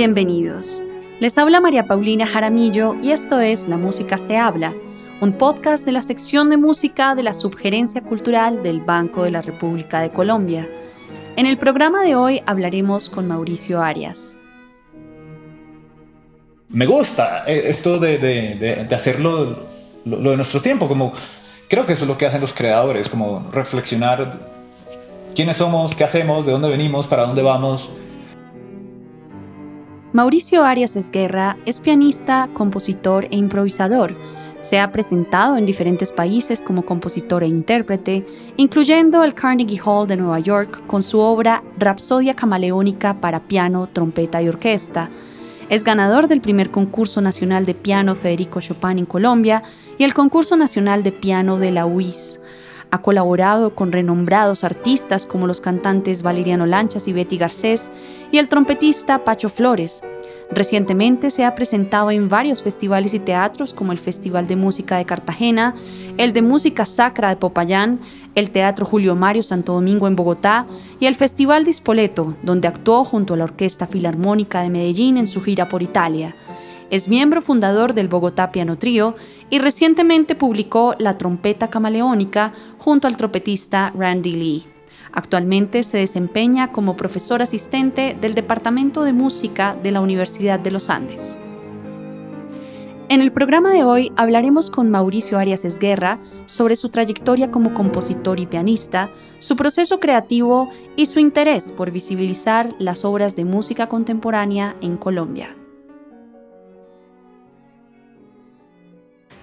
Bienvenidos. Les habla María Paulina Jaramillo y esto es La Música se habla, un podcast de la sección de música de la Subgerencia Cultural del Banco de la República de Colombia. En el programa de hoy hablaremos con Mauricio Arias. Me gusta eh, esto de, hacerlo lo, de nuestro tiempo, como creo que eso es lo que hacen los creadores, como reflexionar quiénes somos, qué hacemos, de dónde venimos, para dónde vamos. Mauricio Arias Esguerra es pianista, compositor e improvisador. Se ha presentado en diferentes países como compositor e intérprete, incluyendo el Carnegie Hall de Nueva York con su obra Rapsodia Camaleónica para piano, trompeta y orquesta. Es ganador del primer concurso nacional de piano Federico Chopin en Colombia y el concurso nacional de piano de la UIS. Ha colaborado con renombrados artistas como los cantantes Valeriano Lanchas y Betty Garcés y el trompetista Pacho Flores. Recientemente se ha presentado en varios festivales y teatros como el Festival de Música de Cartagena, el de Música Sacra de Popayán, el Teatro Julio Mario Santo Domingo en Bogotá y el Festival de Spoleto, donde actuó junto a la Orquesta Filarmónica de Medellín en su gira por Italia. Es miembro fundador del Bogotá Piano Trío y recientemente publicó La trompeta camaleónica junto al trompetista Randy Lee. Actualmente se desempeña como profesor asistente del Departamento de Música de la Universidad de los Andes. En el programa de hoy hablaremos con Mauricio Arias Esguerra sobre su trayectoria como compositor y pianista, su proceso creativo y su interés por visibilizar las obras de música contemporánea en Colombia.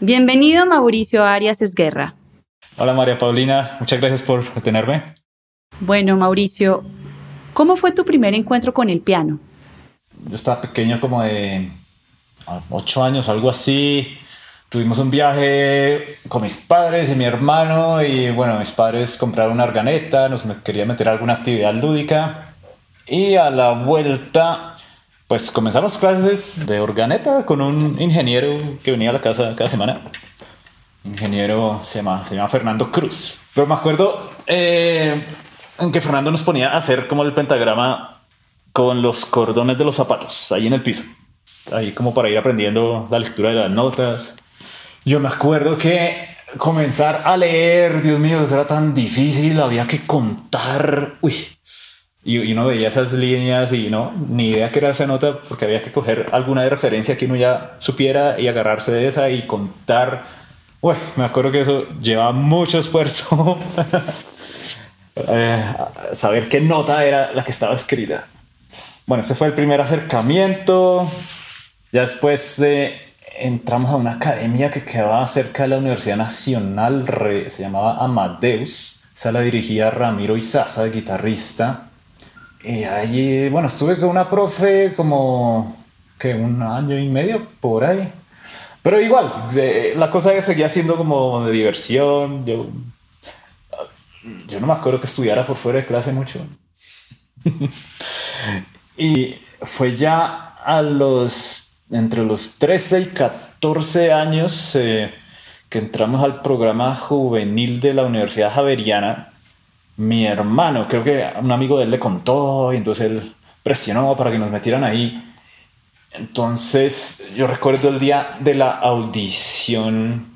Bienvenido Mauricio Arias Esguerra. Hola María Paulina, muchas gracias por tenerme. Bueno Mauricio, ¿cómo fue tu primer encuentro con el piano? Yo estaba pequeño como de ocho años, algo así. Tuvimos un viaje con mis padres y mi hermano y bueno, mis padres compraron una organeta, nos querían meter alguna actividad lúdica y a la vuelta pues comenzamos clases de organeta con un ingeniero que venía a la casa cada semana. Ingeniero se llama, se llama Fernando Cruz. Pero me acuerdo eh, en que Fernando nos ponía a hacer como el pentagrama con los cordones de los zapatos ahí en el piso. Ahí como para ir aprendiendo la lectura de las notas. Yo me acuerdo que comenzar a leer, Dios mío, eso era tan difícil, había que contar. Uy, y, uno veía esas líneas y no, ni idea que era esa nota porque había que coger alguna de referencia que uno ya supiera y agarrarse de esa y contar. Uy, me acuerdo que eso lleva mucho esfuerzo. Eh, saber qué nota era la que estaba escrita. Bueno, ese fue el primer acercamiento. Ya después eh, entramos a una academia que quedaba cerca de la Universidad Nacional, se llamaba Amadeus. Esa la dirigía Ramiro Izaza, guitarrista. Y allí, bueno, estuve con una profe como que un año y medio por ahí. Pero igual, la cosa seguía siendo como de diversión. Yo, yo no me acuerdo que estudiara por fuera de clase mucho. y fue ya a los, entre los 13 y 14 años eh, que entramos al programa juvenil de la Universidad Javeriana mi hermano, creo que un amigo de él le contó y entonces él presionó para que nos metieran ahí. Entonces yo recuerdo el día de la audición.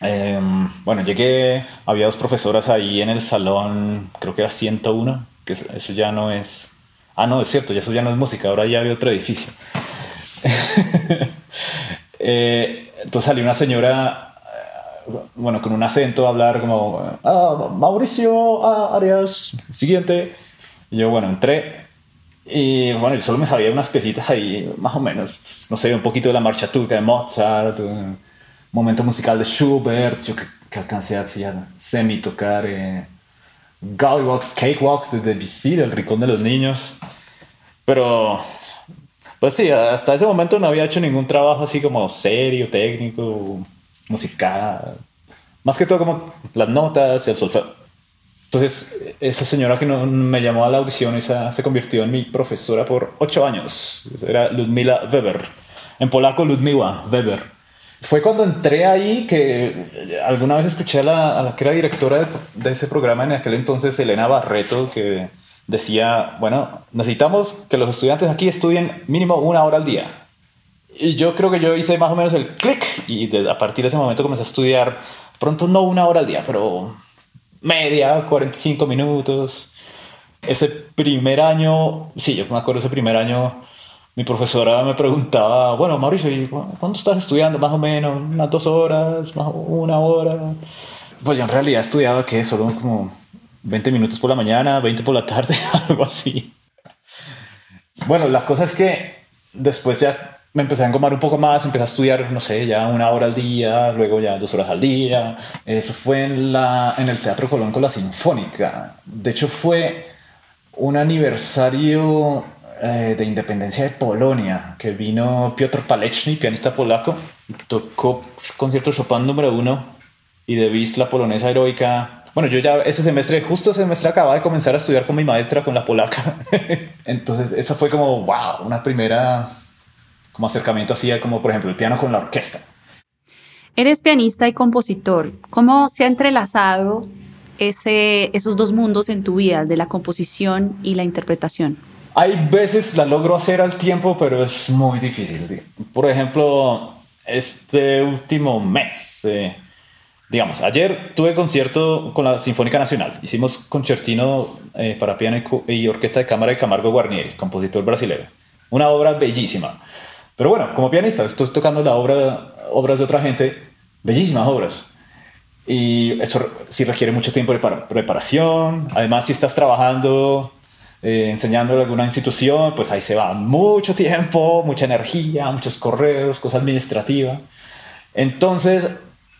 Em, bueno, llegué, había dos profesoras ahí en el salón, creo que era 101, que eso ya no es... Ah, no, es cierto, eso ya no es música, ahora ya había otro edificio. Eh, entonces salió una señora bueno, con un acento, hablar como, ah, Mauricio ah, Arias, siguiente. Y yo, bueno, entré y bueno, yo solo me sabía unas piecitas ahí, más o menos, no sé, un poquito de la marcha turca de Mozart, un momento musical de Schubert, yo que, que alcancé a semi tocar eh, Cake Cakewalk de Debussy, del Rincón de los Niños. Pero, pues sí, hasta ese momento no había hecho ningún trabajo así como serio, técnico, musical, más que todo como las notas, el solfeo. Entonces, esa señora que no, me llamó a la audición, esa se convirtió en mi profesora por ocho años. Era Ludmila Weber. En polaco, Ludmiła Weber. Fue cuando entré ahí que alguna vez escuché a la, la que era directora de, ese programa en aquel entonces, Elena Barreto, que decía, bueno, necesitamos que los estudiantes aquí estudien mínimo una hora al día. Y yo creo que yo hice más o menos el clic y a partir de ese momento comencé a estudiar, pronto no una hora al día, pero media, 45 minutos. Ese primer año, sí, yo me acuerdo ese primer año, mi profesora me preguntaba, bueno, Mauricio, ¿y ¿cuánto estás estudiando? Más o menos, unas dos horas, más una hora. Pues yo en realidad estudiaba que solo como 20 minutos por la mañana, 20 por la tarde, algo así. Bueno, la cosa es que después ya me empecé a engomar un poco más, empecé a estudiar, no sé, ya una hora al día, luego ya dos horas al día. Eso fue en, la, en el Teatro Colón con la Sinfónica. De hecho, fue un aniversario eh, de independencia de Polonia, que vino Piotr Paleczny, pianista polaco, tocó concierto Chopin número uno y de la polonesa heroica. Bueno, yo ya ese semestre, justo ese semestre acababa de comenzar a estudiar con mi maestra, con la polaca. Entonces, esa fue como, wow, una primera como acercamiento así, como por ejemplo el piano con la orquesta. Eres pianista y compositor. ¿Cómo se ha entrelazado ese, esos dos mundos en tu vida, de la composición y la interpretación? Hay veces la logro hacer al tiempo, pero es muy difícil. Por ejemplo, este último mes, eh, digamos, ayer tuve concierto con la Sinfónica Nacional. Hicimos concertino eh, para piano y, orquesta de cámara de Camargo Guarnieri, compositor brasileño. Una obra bellísima. Pero bueno, como pianista, estoy tocando la obra, obras de otra gente, bellísimas obras. Y eso sí requiere mucho tiempo de preparación. Además, si estás trabajando eh, enseñando en alguna institución, pues ahí se va mucho tiempo, mucha energía, muchos correos, cosa administrativa. Entonces,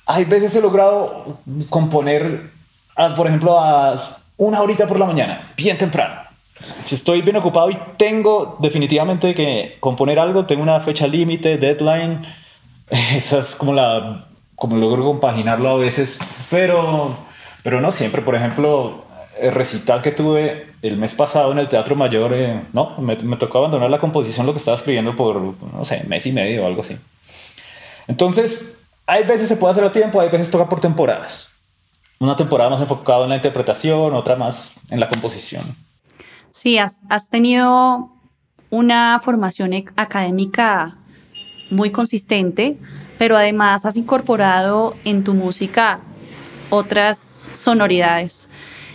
hay veces he logrado componer, por ejemplo, a una horita por la mañana, bien temprano. Si estoy bien ocupado y tengo definitivamente que componer algo, tengo una fecha límite, deadline, esa es como la, como logro compaginarlo a veces, pero, pero no siempre. Por ejemplo, el recital que tuve el mes pasado en el Teatro Mayor, eh, no, me, me, tocó abandonar la composición, lo que estaba escribiendo por, no sé, mes y medio o algo así. Entonces, hay veces se puede hacer a tiempo, hay veces toca por temporadas. Una temporada más enfocada en la interpretación, otra más en la composición. Sí, has, tenido una formación académica muy consistente, pero además has incorporado en tu música otras sonoridades.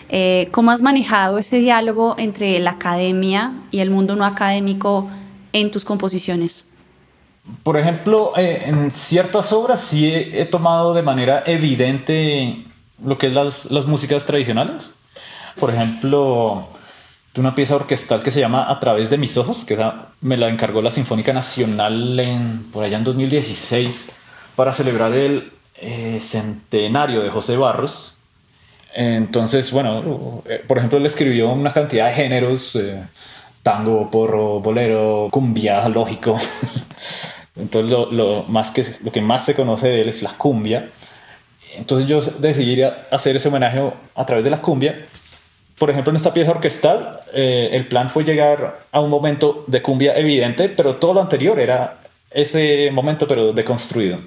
Eh, ¿Cómo has manejado ese diálogo entre la academia y el mundo no académico en tus composiciones? Por ejemplo, eh, en ciertas obras sí he, tomado de manera evidente lo que es las, las músicas tradicionales. Por ejemplo, una pieza orquestal que se llama A través de mis ojos, que me la encargó la Sinfónica Nacional en, por allá en 2016 para celebrar el eh, centenario de José Barros, entonces, bueno, eh, por ejemplo, él escribió una cantidad de géneros, eh, tango, porro, bolero, cumbia, lógico. Entonces, lo, más que, lo que más se conoce de él es la cumbia. Entonces, yo decidí hacer ese homenaje a través de la cumbia. Por ejemplo, en esta pieza orquestal, eh, el plan fue llegar a un momento de cumbia evidente, pero todo lo anterior era ese momento, pero deconstruido.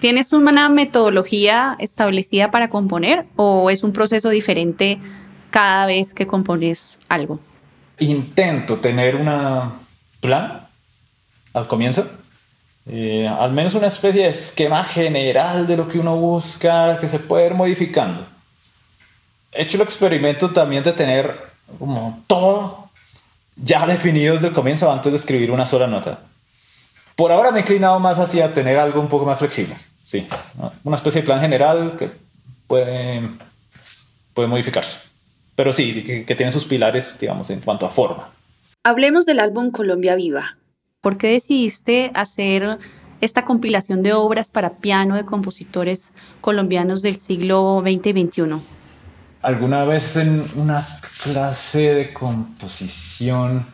¿Tienes una metodología establecida para componer o es un proceso diferente cada vez que compones algo? Intento tener un plan al comienzo, eh, al menos una especie de esquema general de lo que uno busca, que se puede ir modificando. He hecho el experimento también de tener como todo ya definido desde el comienzo antes de escribir una sola nota. Por ahora me he inclinado más hacia tener algo un poco más flexible. Sí, una especie de plan general que puede, puede modificarse. Pero sí, que, tiene sus pilares, digamos, en cuanto a forma. Hablemos del álbum Colombia Viva. ¿Por qué decidiste hacer esta compilación de obras para piano de compositores colombianos del siglo XX y XXI? Alguna vez en una clase de composición,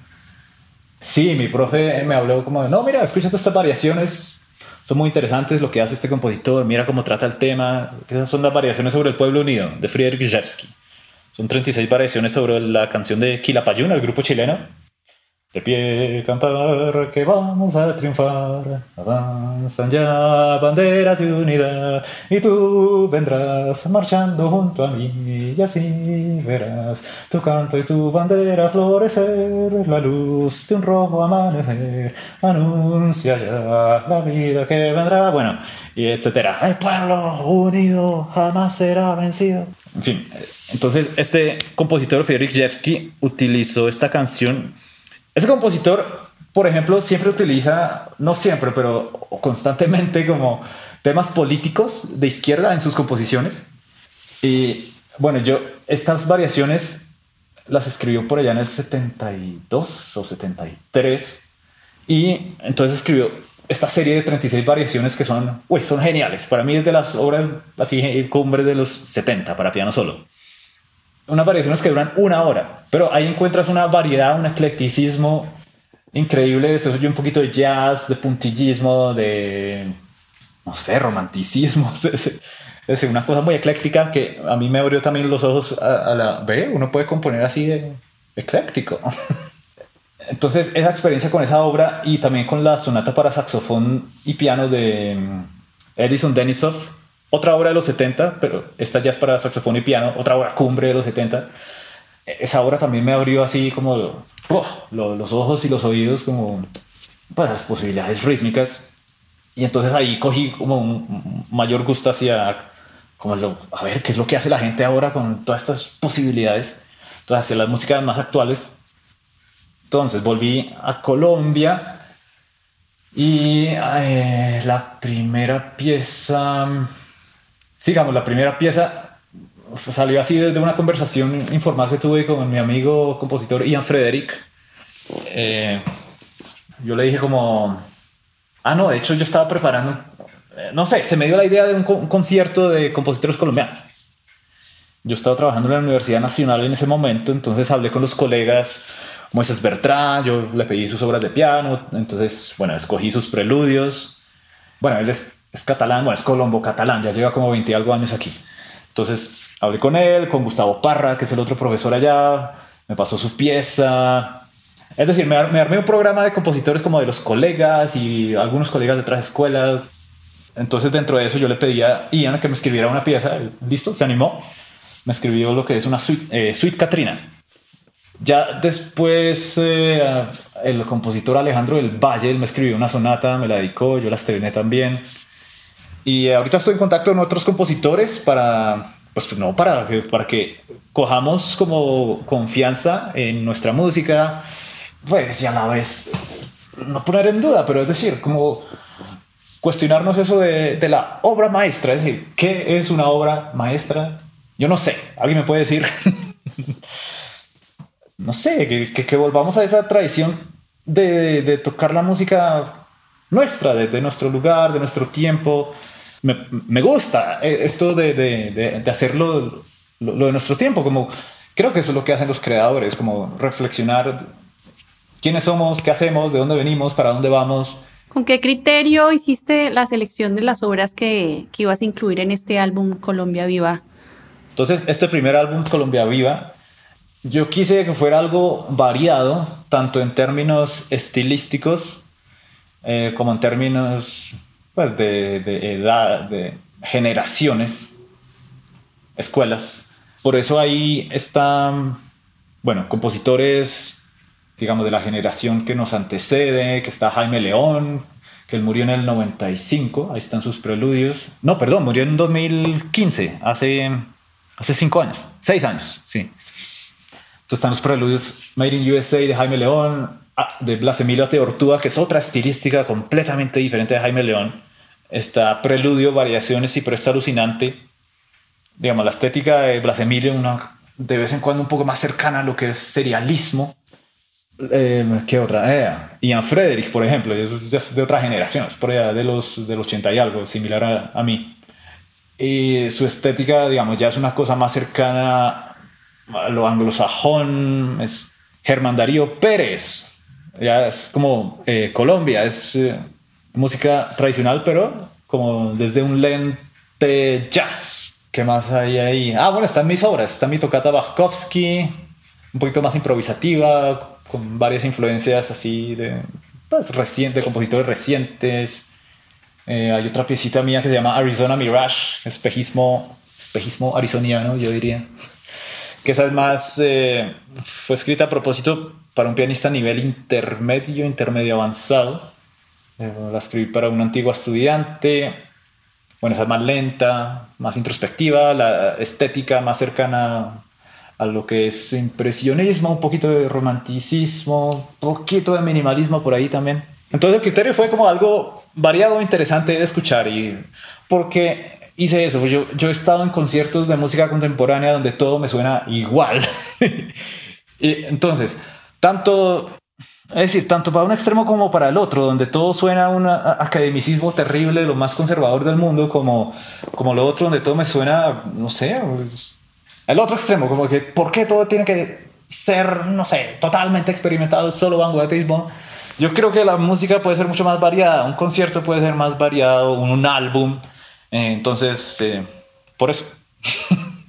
sí, mi profe me habló como de, no, mira, escúchate estas variaciones son muy interesantes lo que hace este compositor, mira cómo trata el tema. Esas son las variaciones sobre el pueblo unido de Friedrich Rzewski. Son 36 variaciones sobre la canción de Quilapayún, el grupo chileno. De pie cantar que vamos a triunfar. Avanzan ya banderas de unidad y tú vendrás marchando junto a mí y así verás tu canto y tu bandera florecer. La luz de un rojo amanecer anuncia ya la vida que vendrá. Bueno, y etcétera. El pueblo unido jamás será vencido. En fin, entonces este compositor Friedrich Jewski utilizó esta canción ese compositor, por ejemplo, siempre utiliza, no siempre, pero constantemente como temas políticos de izquierda en sus composiciones. Y bueno, yo estas variaciones las escribió por allá en el 72 o 73. Y entonces escribió esta serie de 36 variaciones que son, uy, son geniales. Para mí es de las obras así cumbres de los 70 para piano solo unas variaciones que duran una hora, pero ahí encuentras una variedad, un eclecticismo increíble. Eso yo un poquito de jazz, de puntillismo, de, no sé, romanticismo. Es, una cosa muy ecléctica que a mí me abrió también los ojos a, la... Ve, uno puede componer así de ecléctico. Entonces, esa experiencia con esa obra y también con la sonata para saxofón y piano de mm, Edison Denisov, otra obra de los 70, pero esta ya es para saxofón y piano, otra obra cumbre de los 70. Esa obra también me abrió así como los ojos y los oídos como para las posibilidades rítmicas. Y entonces ahí cogí como un mayor gusto hacia, como a ver, qué es lo que hace la gente ahora con todas estas posibilidades, entonces hacia las músicas más actuales. Entonces volví a Colombia y eh, la primera pieza sigamos, la primera pieza salió así desde una conversación informal que tuve con mi amigo compositor Ian Frederick. Eh, yo le dije como, ah, no, de hecho yo estaba preparando, eh, no sé, se me dio la idea de un, concierto de compositores colombianos. Yo estaba trabajando en la Universidad Nacional en ese momento, entonces hablé con los colegas Moisés Bertrand, yo le pedí sus obras de piano, entonces, bueno, escogí sus preludios. Bueno, él es es catalán, bueno, es colombo catalán, ya lleva como 20 y algo años aquí. Entonces hablé con él, con Gustavo Parra, que es el otro profesor allá, me pasó su pieza. Es decir, me, armé un programa de compositores como de los colegas y algunos colegas de otras escuelas. Entonces dentro de eso yo le pedía a Ian que me escribiera una pieza. Listo, se animó. Me escribió lo que es una suite, eh, suite Katrina. Ya después eh, el compositor Alejandro del Valle me escribió una sonata, me la dedicó, yo la estrené también. Y ahorita estoy en contacto con otros compositores para, pues no, para, para que cojamos como confianza en nuestra música, pues y a la vez no poner en duda, pero es decir, como cuestionarnos eso de, de la obra maestra, es decir, ¿qué es una obra maestra? Yo no sé, ¿alguien me puede decir? no sé, que, que, volvamos a esa tradición de, de, tocar la música nuestra, de, de, nuestro lugar, de nuestro tiempo, me, me gusta eh, esto de, de, de hacerlo lo, de nuestro tiempo, como creo que eso es lo que hacen los creadores, como reflexionar quiénes somos, qué hacemos, de dónde venimos, para dónde vamos. ¿Con qué criterio hiciste la selección de las obras que, que ibas a incluir en este álbum Colombia Viva? Entonces, este primer álbum Colombia Viva, yo quise que fuera algo variado, tanto en términos estilísticos eh, como en términos pues, de, de edad, de generaciones, escuelas. Por eso ahí están, bueno, compositores, digamos, de la generación que nos antecede, que está Jaime León, que él murió en el 95, ahí están sus preludios. No, perdón, murió en 2015, hace, hace cinco años, seis años, sí. Entonces están los preludios Made in USA de Jaime León, de Blas Emilio Teortúa, que es otra estilística completamente diferente de Jaime León está Preludio, Variaciones y Pero alucinante. Digamos, la estética de Blas Emilio, una de vez en cuando un poco más cercana a lo que es serialismo. Eh, ¿Qué otra? Eh, Ian Frederick, por ejemplo, es, de otra generación, es por allá de los del 80 y algo, similar a, a mí. Y su estética, digamos, ya es una cosa más cercana a lo anglosajón, es Germán Darío Pérez, ya es como eh, Colombia, es eh, música tradicional, pero como desde un lente jazz. ¿Qué más hay ahí? Ah, bueno, están mis obras. Está mi tocata Bachkovsky, un poquito más improvisativa, con varias influencias así de, pues, recientes, compositores recientes. Eh, hay otra piecita mía que se llama Arizona Mirage, espejismo, espejismo arizoniano, yo diría. Que esa es más, eh, fue escrita a propósito para un pianista a nivel intermedio, intermedio avanzado. Eh, la escribí para un antiguo estudiante. Bueno, esa es más lenta, más introspectiva, la estética más cercana a lo que es impresionismo, un poquito de romanticismo, un poquito de minimalismo por ahí también. Entonces el criterio fue como algo variado, interesante de escuchar y porque hice eso, yo, yo he estado en conciertos de música contemporánea donde todo me suena igual. y entonces, tanto, es decir, tanto para un extremo como para el otro, donde todo suena a un academicismo terrible, lo más conservador del mundo, como, como lo otro, donde todo me suena, no sé, el otro extremo, como que, ¿por qué todo tiene que ser, no sé, totalmente experimentado, solo vanguardismo? Yo creo que la música puede ser mucho más variada, un concierto puede ser más variado, un, álbum, eh, entonces, eh, por eso.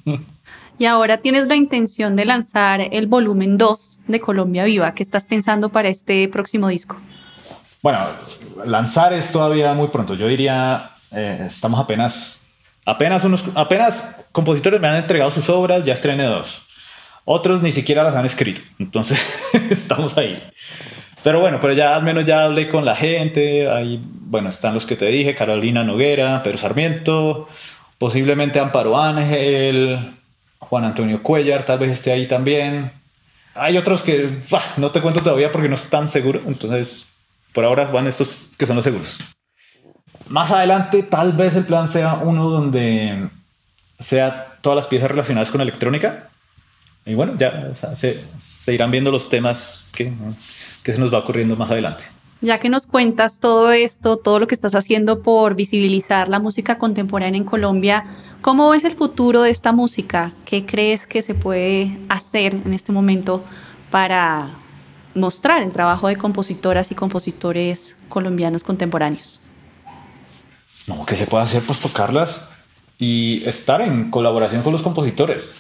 y ahora tienes la intención de lanzar el volumen 2 de Colombia Viva. ¿Qué estás pensando para este próximo disco? Bueno, lanzar es todavía muy pronto. Yo diría, eh, estamos apenas Apenas, unos, apenas compositores me han entregado sus obras, ya estrené dos. Otros ni siquiera las han escrito. Entonces, estamos ahí. Pero bueno, pero ya al menos ya hablé con la gente. Ahí, bueno, están los que te dije, Carolina Noguera, Pedro Sarmiento, posiblemente Amparo Ángel, Juan Antonio Cuellar, tal vez esté ahí también. Hay otros que no te cuento todavía porque no están seguros. Entonces, por ahora van estos que son los seguros. Más adelante, tal vez el plan sea uno donde sea todas las piezas relacionadas con electrónica. Y bueno, ya se, irán viendo los temas que se nos va ocurriendo más adelante. Ya que nos cuentas todo esto, todo lo que estás haciendo por visibilizar la música contemporánea en Colombia, ¿cómo ves el futuro de esta música? ¿Qué crees que se puede hacer en este momento para mostrar el trabajo de compositoras y compositores colombianos contemporáneos? No, que se puede hacer pues tocarlas y estar en colaboración con los compositores.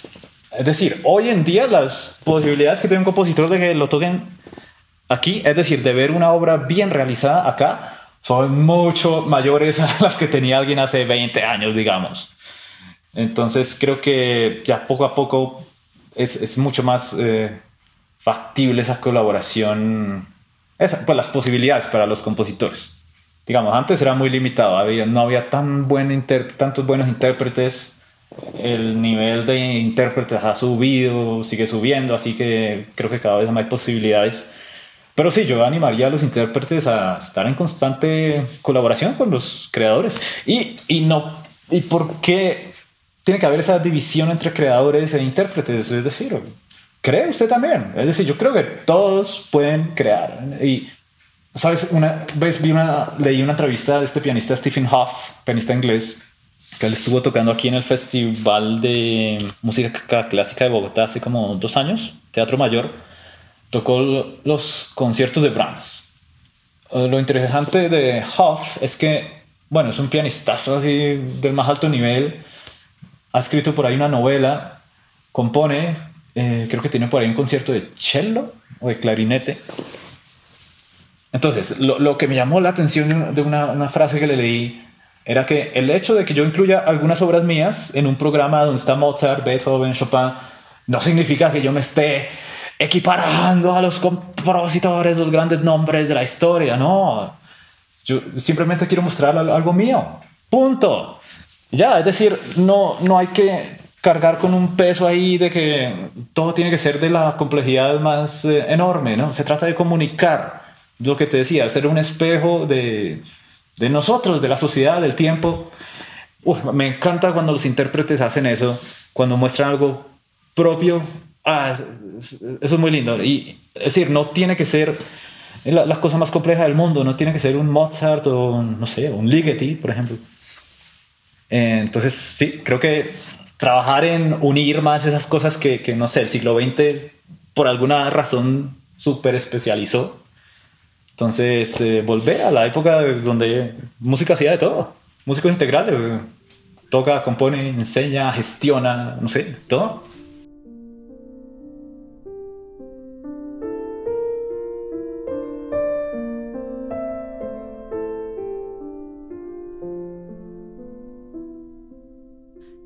Es decir, hoy en día las posibilidades que tiene un compositor de que lo toquen aquí, es decir, de ver una obra bien realizada acá, son mucho mayores a las que tenía alguien hace 20 años, digamos. Entonces creo que ya poco a poco es, es mucho más eh, factible esa colaboración, esa, pues las posibilidades para los compositores digamos, antes era muy limitado, había, no había tan buen tantos buenos intérpretes, el nivel de intérpretes ha subido, sigue subiendo, así que creo que cada vez más hay posibilidades. Pero sí, yo animaría a los intérpretes a estar en constante colaboración con los creadores. Y, y no, ¿y por qué tiene que haber esa división entre creadores e intérpretes? Es decir, ¿cree usted también? Es decir, yo creo que todos pueden crear. Y Sabes, una vez vi una, leí una entrevista de este pianista Stephen Hoff, pianista inglés, que él estuvo tocando aquí en el Festival de Música Clásica de Bogotá hace como dos años, Teatro Mayor. Tocó los conciertos de Brahms. Eh, lo interesante de Hoff es que, bueno, es un pianistazo así del más alto nivel. Ha escrito por ahí una novela, compone, eh, creo que tiene por ahí un concierto de cello o de clarinete entonces, lo, que me llamó la atención de una, frase que le leí era que el hecho de que yo incluya algunas obras mías en un programa donde está Mozart, Beethoven, Chopin, no significa que yo me esté equiparando a los compositores, los grandes nombres de la historia, no. Yo simplemente quiero mostrar algo mío. Punto. Ya, es decir, no, no hay que cargar con un peso ahí de que todo tiene que ser de la complejidad más eh, enorme, ¿no? Se trata de comunicar lo que te decía, ser un espejo de, de nosotros, de la sociedad, del tiempo. me encanta cuando los intérpretes hacen eso, cuando muestran algo propio. Ah, eso es muy lindo. Y es decir, no tiene que ser la, cosa más compleja del mundo, no tiene que ser un Mozart o, no sé, un Ligeti, por ejemplo. Entonces, sí, creo que trabajar en unir más esas cosas que, que no sé, el siglo XX por alguna razón súper especializó entonces, eh, volver a la época donde música hacía de todo. Músicos integrales. Toca, compone, enseña, gestiona,,, no sé, todo.